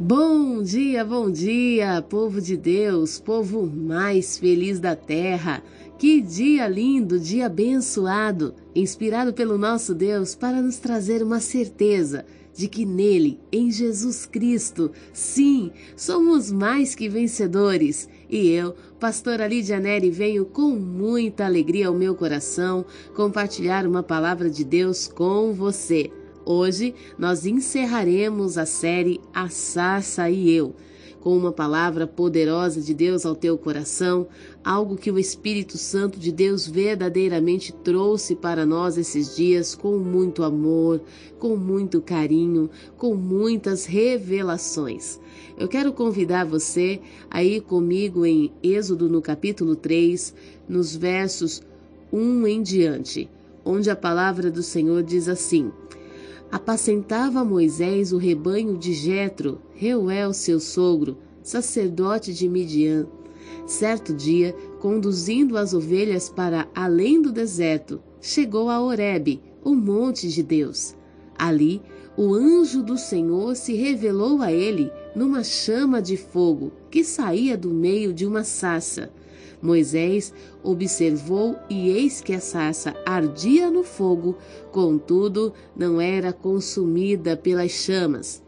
Bom dia, bom dia, povo de Deus, povo mais feliz da terra. Que dia lindo, dia abençoado, inspirado pelo nosso Deus para nos trazer uma certeza de que nele, em Jesus Cristo, sim, somos mais que vencedores. E eu, pastora Lídia Neri, venho com muita alegria ao meu coração compartilhar uma palavra de Deus com você. Hoje nós encerraremos a série A Sarça e Eu, com uma palavra poderosa de Deus ao teu coração, algo que o Espírito Santo de Deus verdadeiramente trouxe para nós esses dias com muito amor, com muito carinho, com muitas revelações. Eu quero convidar você a ir comigo em Êxodo no capítulo 3, nos versos 1 em diante, onde a palavra do Senhor diz assim: apacentava Moisés o rebanho de Jetro, Reuel seu sogro, sacerdote de Midian. Certo dia, conduzindo as ovelhas para além do deserto, chegou a Horebe, o monte de Deus. Ali, o anjo do Senhor se revelou a ele numa chama de fogo que saía do meio de uma sarça. Moisés observou e eis que a sarça ardia no fogo, contudo não era consumida pelas chamas.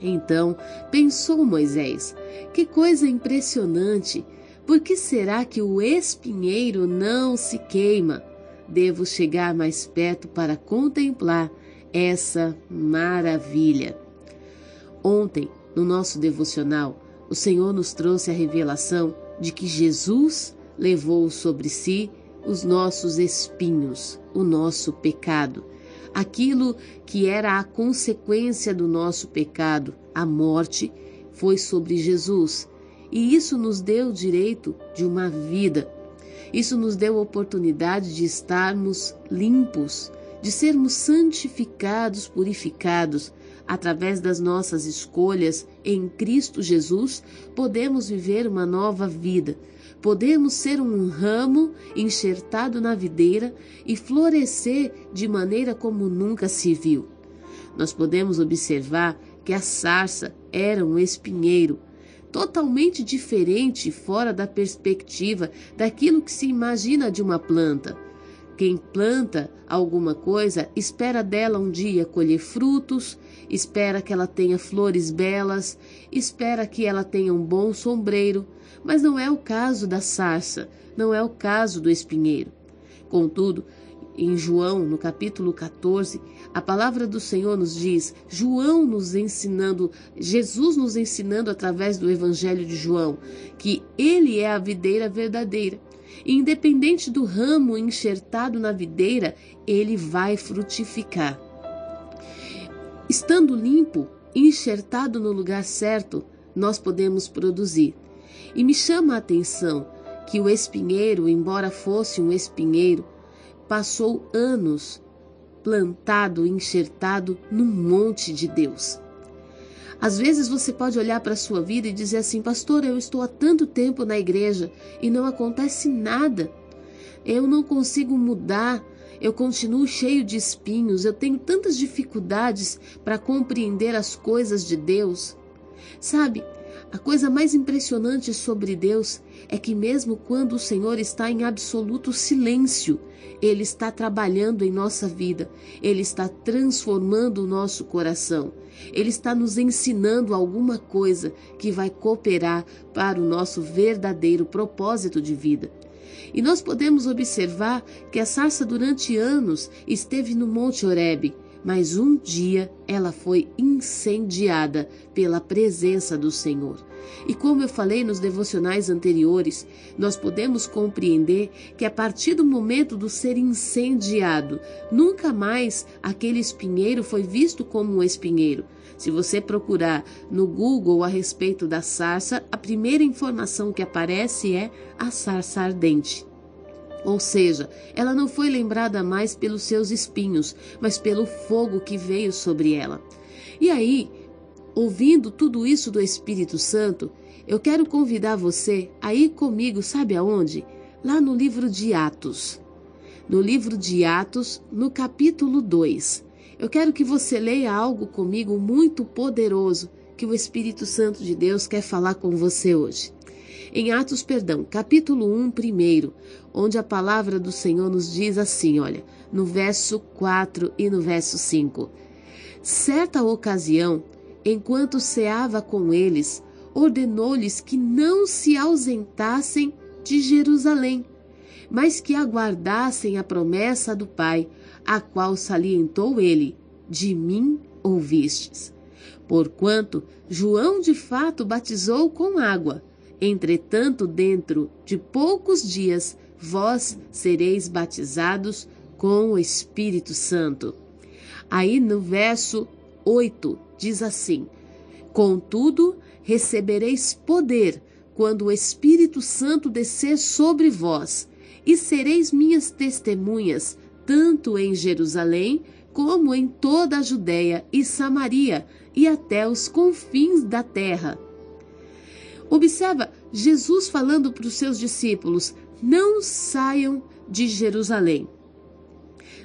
Então pensou Moisés: que coisa impressionante! Por que será que o espinheiro não se queima? Devo chegar mais perto para contemplar essa maravilha. Ontem, no nosso devocional, o Senhor nos trouxe a revelação de que Jesus levou sobre si os nossos espinhos, o nosso pecado, aquilo que era a consequência do nosso pecado, a morte, foi sobre Jesus. E isso nos deu o direito de uma vida. Isso nos deu a oportunidade de estarmos limpos, de sermos santificados, purificados, através das nossas escolhas em Cristo Jesus, podemos viver uma nova vida. Podemos ser um ramo enxertado na videira e florescer de maneira como nunca se viu. Nós podemos observar que a sarça era um espinheiro, totalmente diferente fora da perspectiva daquilo que se imagina de uma planta. Quem planta alguma coisa espera dela um dia colher frutos, espera que ela tenha flores belas, espera que ela tenha um bom sombreiro, mas não é o caso da sarça, não é o caso do espinheiro. Contudo, em João, no capítulo 14, a palavra do Senhor nos diz, João nos ensinando, Jesus nos ensinando através do Evangelho de João, que ele é a videira verdadeira independente do ramo enxertado na videira, ele vai frutificar. Estando limpo, enxertado no lugar certo, nós podemos produzir. E me chama a atenção que o espinheiro, embora fosse um espinheiro, passou anos plantado, enxertado num monte de Deus. Às vezes você pode olhar para a sua vida e dizer assim: Pastor, eu estou há tanto tempo na igreja e não acontece nada. Eu não consigo mudar. Eu continuo cheio de espinhos. Eu tenho tantas dificuldades para compreender as coisas de Deus. Sabe, a coisa mais impressionante sobre Deus é que, mesmo quando o Senhor está em absoluto silêncio, Ele está trabalhando em nossa vida, Ele está transformando o nosso coração, Ele está nos ensinando alguma coisa que vai cooperar para o nosso verdadeiro propósito de vida. E nós podemos observar que a sarça durante anos esteve no Monte Horebe mas um dia ela foi incendiada pela presença do Senhor. E como eu falei nos devocionais anteriores, nós podemos compreender que a partir do momento do ser incendiado, nunca mais aquele espinheiro foi visto como um espinheiro. Se você procurar no Google a respeito da sarça, a primeira informação que aparece é a sarça ardente. Ou seja, ela não foi lembrada mais pelos seus espinhos, mas pelo fogo que veio sobre ela. E aí, ouvindo tudo isso do Espírito Santo, eu quero convidar você a ir comigo, sabe aonde? Lá no livro de Atos. No livro de Atos, no capítulo 2. Eu quero que você leia algo comigo muito poderoso que o Espírito Santo de Deus quer falar com você hoje. Em Atos, perdão, capítulo 1, primeiro, onde a palavra do Senhor nos diz assim, olha, no verso 4 e no verso 5. Certa ocasião, enquanto ceava com eles, ordenou-lhes que não se ausentassem de Jerusalém, mas que aguardassem a promessa do Pai, a qual salientou ele: De mim ouvistes. Porquanto João de fato batizou com água, entretanto, dentro de poucos dias, vós sereis batizados com o Espírito Santo. Aí no verso 8 diz assim: Contudo, recebereis poder quando o Espírito Santo descer sobre vós, e sereis minhas testemunhas, tanto em Jerusalém, como em toda a Judéia e Samaria, e até os confins da terra. Observa Jesus falando para os seus discípulos: não saiam de Jerusalém.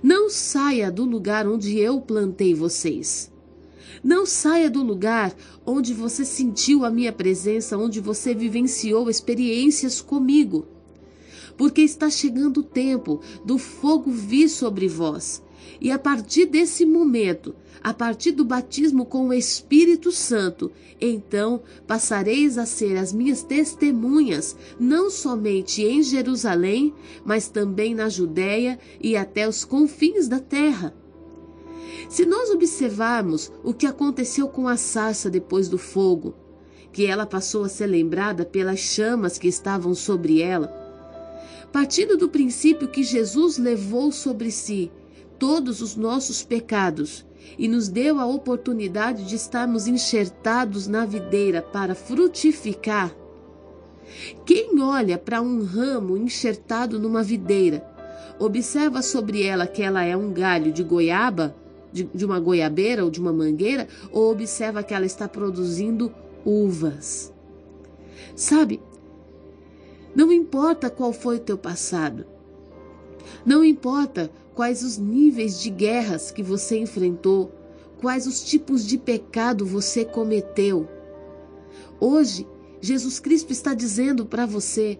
Não saia do lugar onde eu plantei vocês. Não saia do lugar onde você sentiu a minha presença, onde você vivenciou experiências comigo. Porque está chegando o tempo do fogo vir sobre vós. E a partir desse momento, a partir do batismo com o Espírito Santo, então passareis a ser as minhas testemunhas, não somente em Jerusalém, mas também na Judéia e até os confins da terra. Se nós observarmos o que aconteceu com a sarça depois do fogo, que ela passou a ser lembrada pelas chamas que estavam sobre ela, partindo do princípio que Jesus levou sobre si todos os nossos pecados e nos deu a oportunidade de estarmos enxertados na videira para frutificar. Quem olha para um ramo enxertado numa videira, observa sobre ela que ela é um galho de goiaba, de, de uma goiabeira ou de uma mangueira, ou observa que ela está produzindo uvas. Sabe, não importa qual foi o teu passado, não importa quais os níveis de guerras que você enfrentou, quais os tipos de pecado você cometeu. Hoje, Jesus Cristo está dizendo para você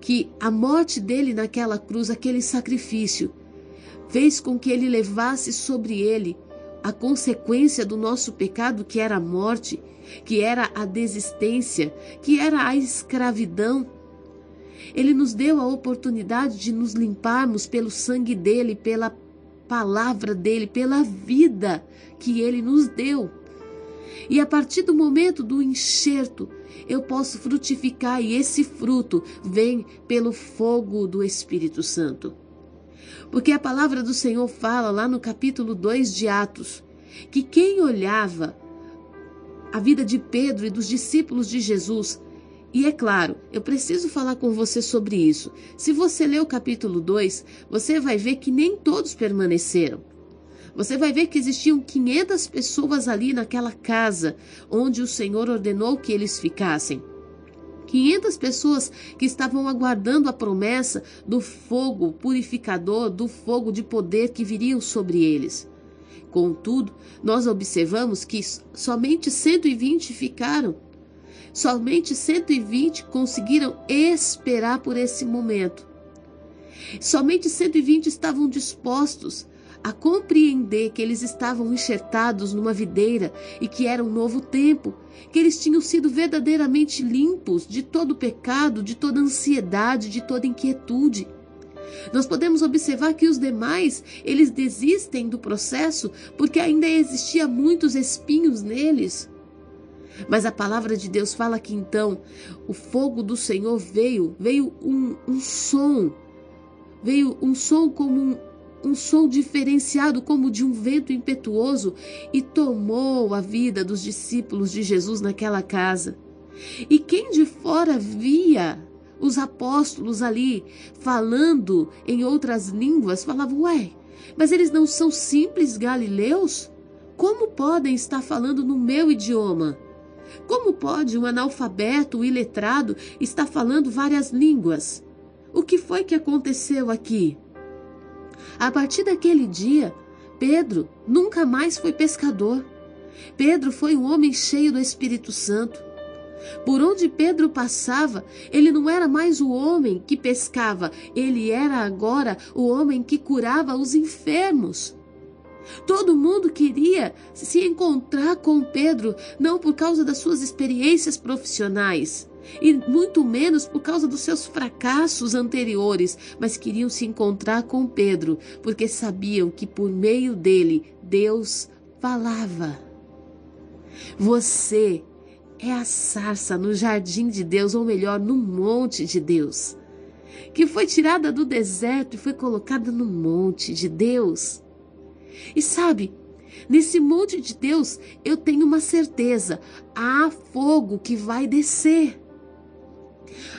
que a morte dele naquela cruz, aquele sacrifício, fez com que ele levasse sobre ele a consequência do nosso pecado, que era a morte, que era a desistência, que era a escravidão. Ele nos deu a oportunidade de nos limparmos pelo sangue dele, pela palavra dele, pela vida que ele nos deu. E a partir do momento do enxerto, eu posso frutificar, e esse fruto vem pelo fogo do Espírito Santo. Porque a palavra do Senhor fala lá no capítulo 2 de Atos que quem olhava a vida de Pedro e dos discípulos de Jesus, e é claro, eu preciso falar com você sobre isso. Se você ler o capítulo 2, você vai ver que nem todos permaneceram. Você vai ver que existiam 500 pessoas ali naquela casa onde o Senhor ordenou que eles ficassem. 500 pessoas que estavam aguardando a promessa do fogo purificador, do fogo de poder que viriam sobre eles. Contudo, nós observamos que somente 120 ficaram. Somente 120 conseguiram esperar por esse momento. Somente 120 estavam dispostos a compreender que eles estavam enxertados numa videira e que era um novo tempo, que eles tinham sido verdadeiramente limpos de todo pecado, de toda ansiedade, de toda inquietude. Nós podemos observar que os demais, eles desistem do processo porque ainda existia muitos espinhos neles. Mas a palavra de Deus fala que então o fogo do Senhor veio, veio um, um som, veio um som como um, um som diferenciado como de um vento impetuoso e tomou a vida dos discípulos de Jesus naquela casa. E quem de fora via os apóstolos ali falando em outras línguas, falava: Ué, mas eles não são simples galileus? Como podem estar falando no meu idioma? Como pode um analfabeto iletrado estar falando várias línguas? O que foi que aconteceu aqui? A partir daquele dia, Pedro nunca mais foi pescador. Pedro foi um homem cheio do Espírito Santo. Por onde Pedro passava, ele não era mais o homem que pescava, ele era agora o homem que curava os enfermos. Todo mundo queria se encontrar com Pedro, não por causa das suas experiências profissionais, e muito menos por causa dos seus fracassos anteriores, mas queriam se encontrar com Pedro, porque sabiam que por meio dele Deus falava. Você é a sarça no jardim de Deus, ou melhor, no monte de Deus, que foi tirada do deserto e foi colocada no monte de Deus. E sabe, nesse monte de Deus eu tenho uma certeza: há fogo que vai descer,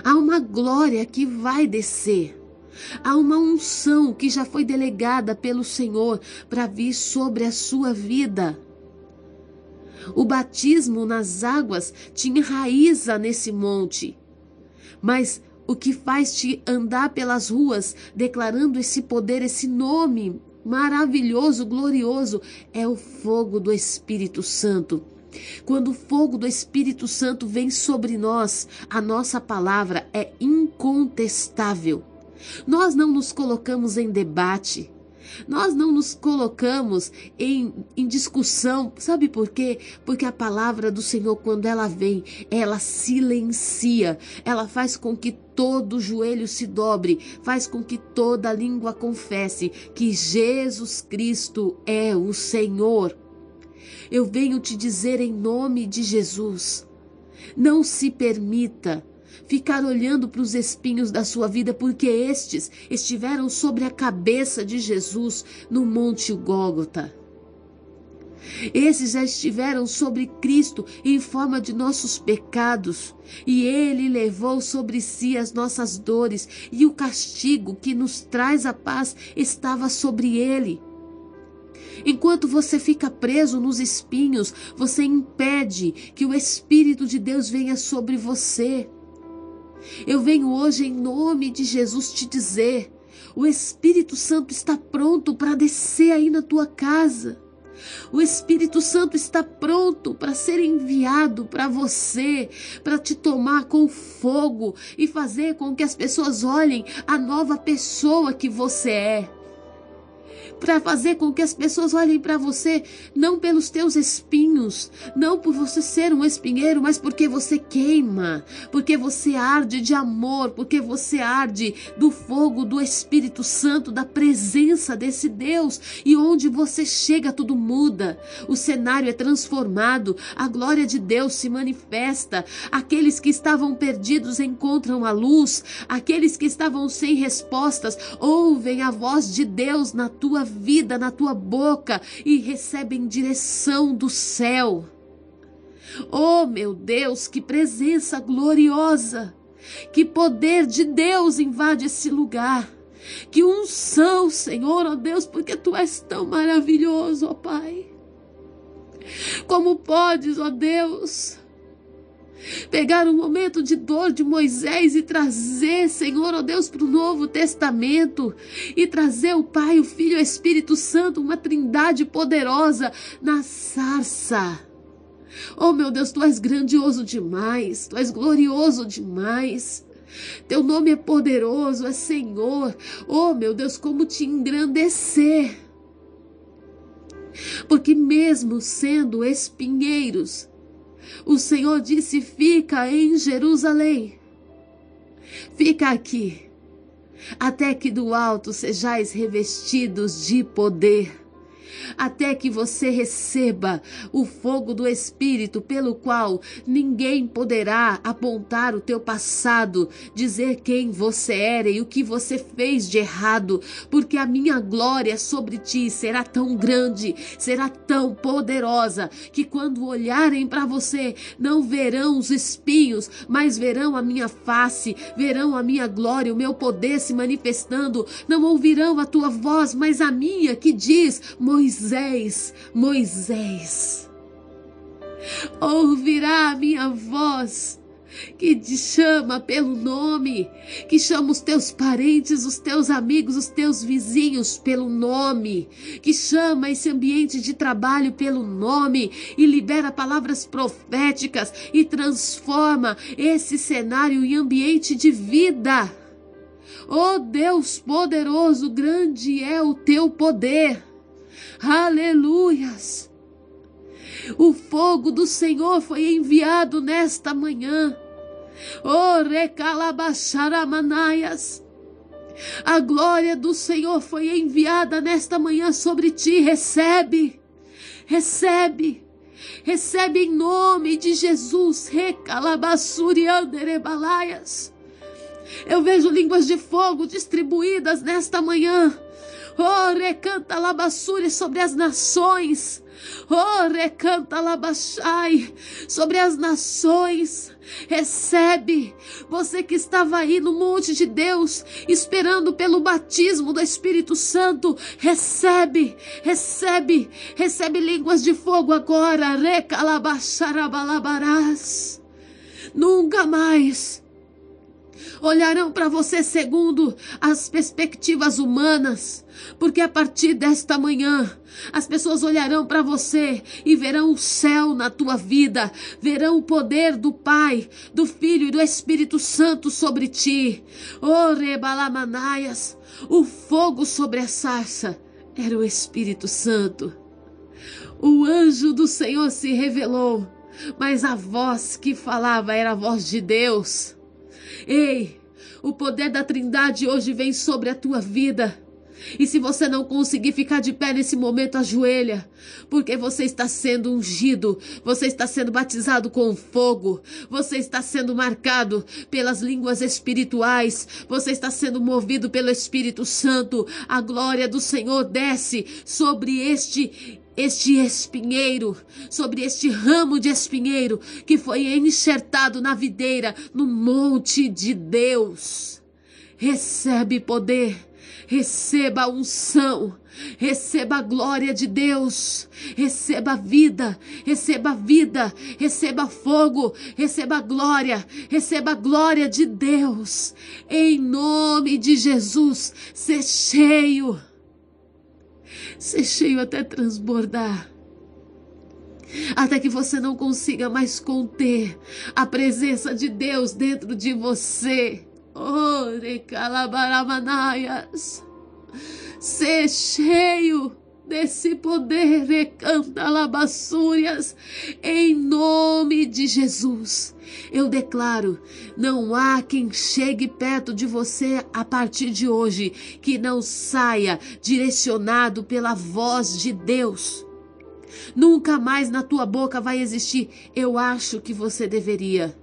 há uma glória que vai descer. Há uma unção que já foi delegada pelo Senhor para vir sobre a sua vida. O batismo nas águas te enraiza nesse monte. Mas o que faz te andar pelas ruas declarando esse poder, esse nome maravilhoso, glorioso, é o fogo do Espírito Santo. Quando o fogo do Espírito Santo vem sobre nós, a nossa palavra é incontestável. Nós não nos colocamos em debate. Nós não nos colocamos em, em discussão, sabe por quê? Porque a palavra do Senhor, quando ela vem, ela silencia, ela faz com que todo joelho se dobre, faz com que toda língua confesse que Jesus Cristo é o Senhor. Eu venho te dizer em nome de Jesus: não se permita ficar olhando para os espinhos da sua vida, porque estes estiveram sobre a cabeça de Jesus no Monte Gólgota. Esses já estiveram sobre Cristo em forma de nossos pecados, e Ele levou sobre si as nossas dores, e o castigo que nos traz a paz estava sobre Ele. Enquanto você fica preso nos espinhos, você impede que o Espírito de Deus venha sobre você. Eu venho hoje em nome de Jesus te dizer: o Espírito Santo está pronto para descer aí na tua casa. O Espírito Santo está pronto para ser enviado para você, para te tomar com fogo e fazer com que as pessoas olhem a nova pessoa que você é para fazer com que as pessoas olhem para você não pelos teus espinhos, não por você ser um espinheiro, mas porque você queima, porque você arde de amor, porque você arde do fogo do Espírito Santo, da presença desse Deus. E onde você chega, tudo muda. O cenário é transformado, a glória de Deus se manifesta. Aqueles que estavam perdidos encontram a luz, aqueles que estavam sem respostas ouvem a voz de Deus na tua vida na tua boca e recebem direção do céu. Oh, meu Deus, que presença gloriosa! Que poder de Deus invade esse lugar. Que unção, Senhor, ó oh Deus, porque tu és tão maravilhoso, ó oh Pai. Como podes, ó oh Deus, pegar o momento de dor de Moisés e trazer, Senhor, ó Deus, para o Novo Testamento e trazer o Pai, o Filho e o Espírito Santo, uma trindade poderosa na sarça. Oh meu Deus, tu és grandioso demais, tu és glorioso demais. Teu nome é poderoso, é Senhor. Oh meu Deus, como te engrandecer. Porque mesmo sendo espinheiros, o Senhor disse: Fica em Jerusalém. Fica aqui, até que do alto sejais revestidos de poder até que você receba o fogo do Espírito, pelo qual ninguém poderá apontar o teu passado, dizer quem você era e o que você fez de errado, porque a minha glória sobre ti será tão grande, será tão poderosa, que quando olharem para você, não verão os espinhos, mas verão a minha face, verão a minha glória, o meu poder se manifestando, não ouvirão a tua voz, mas a minha que diz: Moisés Moisés, ouvirá a minha voz que te chama pelo nome, que chama os teus parentes, os teus amigos, os teus vizinhos pelo nome, que chama esse ambiente de trabalho pelo nome e libera palavras proféticas e transforma esse cenário em ambiente de vida. Oh Deus poderoso, grande é o teu poder. Aleluias. O fogo do Senhor foi enviado nesta manhã. Oh, recalabaxaramanaias. A glória do Senhor foi enviada nesta manhã sobre ti. Recebe, recebe, recebe em nome de Jesus. Recalabassurianderebalaias. Eu vejo línguas de fogo distribuídas nesta manhã. Oh, recanta labassure sobre as nações. Oh, recanta labachai sobre as nações. Recebe, você que estava aí no monte de Deus, esperando pelo batismo do Espírito Santo, recebe, recebe, recebe línguas de fogo agora. Recalabacharabalabarás. Nunca mais olharão para você segundo as perspectivas humanas, porque a partir desta manhã as pessoas olharão para você e verão o céu na tua vida, verão o poder do Pai, do Filho e do Espírito Santo sobre ti. Oh, rebalamanaias, o fogo sobre a sarça era o Espírito Santo. O anjo do Senhor se revelou, mas a voz que falava era a voz de Deus. Ei, o poder da Trindade hoje vem sobre a tua vida. E se você não conseguir ficar de pé nesse momento, ajoelha, porque você está sendo ungido, você está sendo batizado com fogo, você está sendo marcado pelas línguas espirituais, você está sendo movido pelo Espírito Santo. A glória do Senhor desce sobre este este espinheiro, sobre este ramo de espinheiro que foi enxertado na videira no monte de Deus. Recebe poder receba a unção, receba a glória de Deus, receba a vida, receba a vida, receba fogo, receba a glória, receba a glória de Deus, em nome de Jesus, ser cheio, ser cheio até transbordar até que você não consiga mais conter a presença de Deus dentro de você. Ore calabaramanaias. Ser cheio desse poder, recanta labassúrias, em nome de Jesus. Eu declaro: não há quem chegue perto de você a partir de hoje que não saia direcionado pela voz de Deus. Nunca mais na tua boca vai existir, eu acho que você deveria.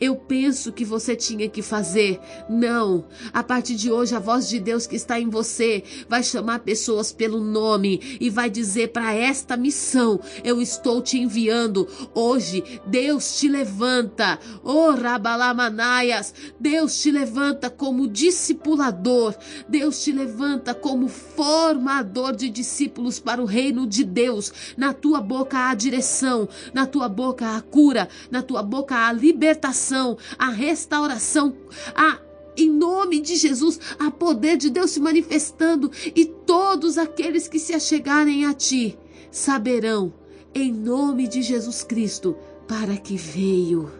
Eu penso que você tinha que fazer. Não. A partir de hoje, a voz de Deus que está em você vai chamar pessoas pelo nome e vai dizer para esta missão: Eu estou te enviando. Hoje, Deus te levanta. Oh, Rabalamanaias. Deus te levanta como discipulador. Deus te levanta como formador de discípulos para o reino de Deus. Na tua boca há direção, na tua boca há cura, na tua boca há libertação libertação, a restauração, a em nome de Jesus, a poder de Deus se manifestando e todos aqueles que se achegarem a ti saberão, em nome de Jesus Cristo, para que veio.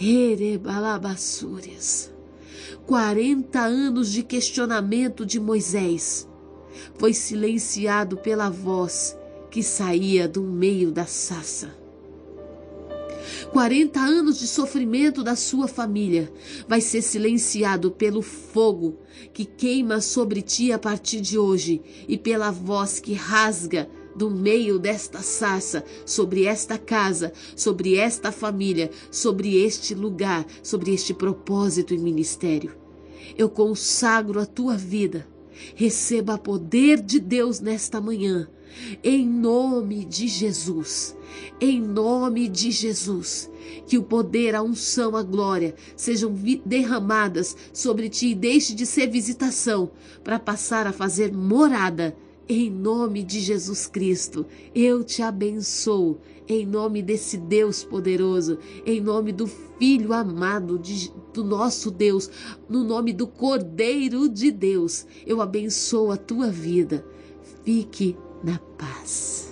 Erebalabassúrias. 40 anos de questionamento de Moisés foi silenciado pela voz que saía do meio da sassa. 40 anos de sofrimento da sua família vai ser silenciado pelo fogo que queima sobre ti a partir de hoje e pela voz que rasga do meio desta sarça, sobre esta casa, sobre esta família, sobre este lugar, sobre este propósito e ministério. Eu consagro a tua vida. Receba poder de Deus nesta manhã em nome de Jesus, em nome de Jesus, que o poder, a unção, a glória sejam derramadas sobre ti e deixe de ser visitação para passar a fazer morada Em nome de Jesus Cristo, eu te abençoo. Em nome desse Deus poderoso, em nome do Filho amado de, do nosso Deus, no nome do Cordeiro de Deus, eu abençoo a tua vida. Fique na paz.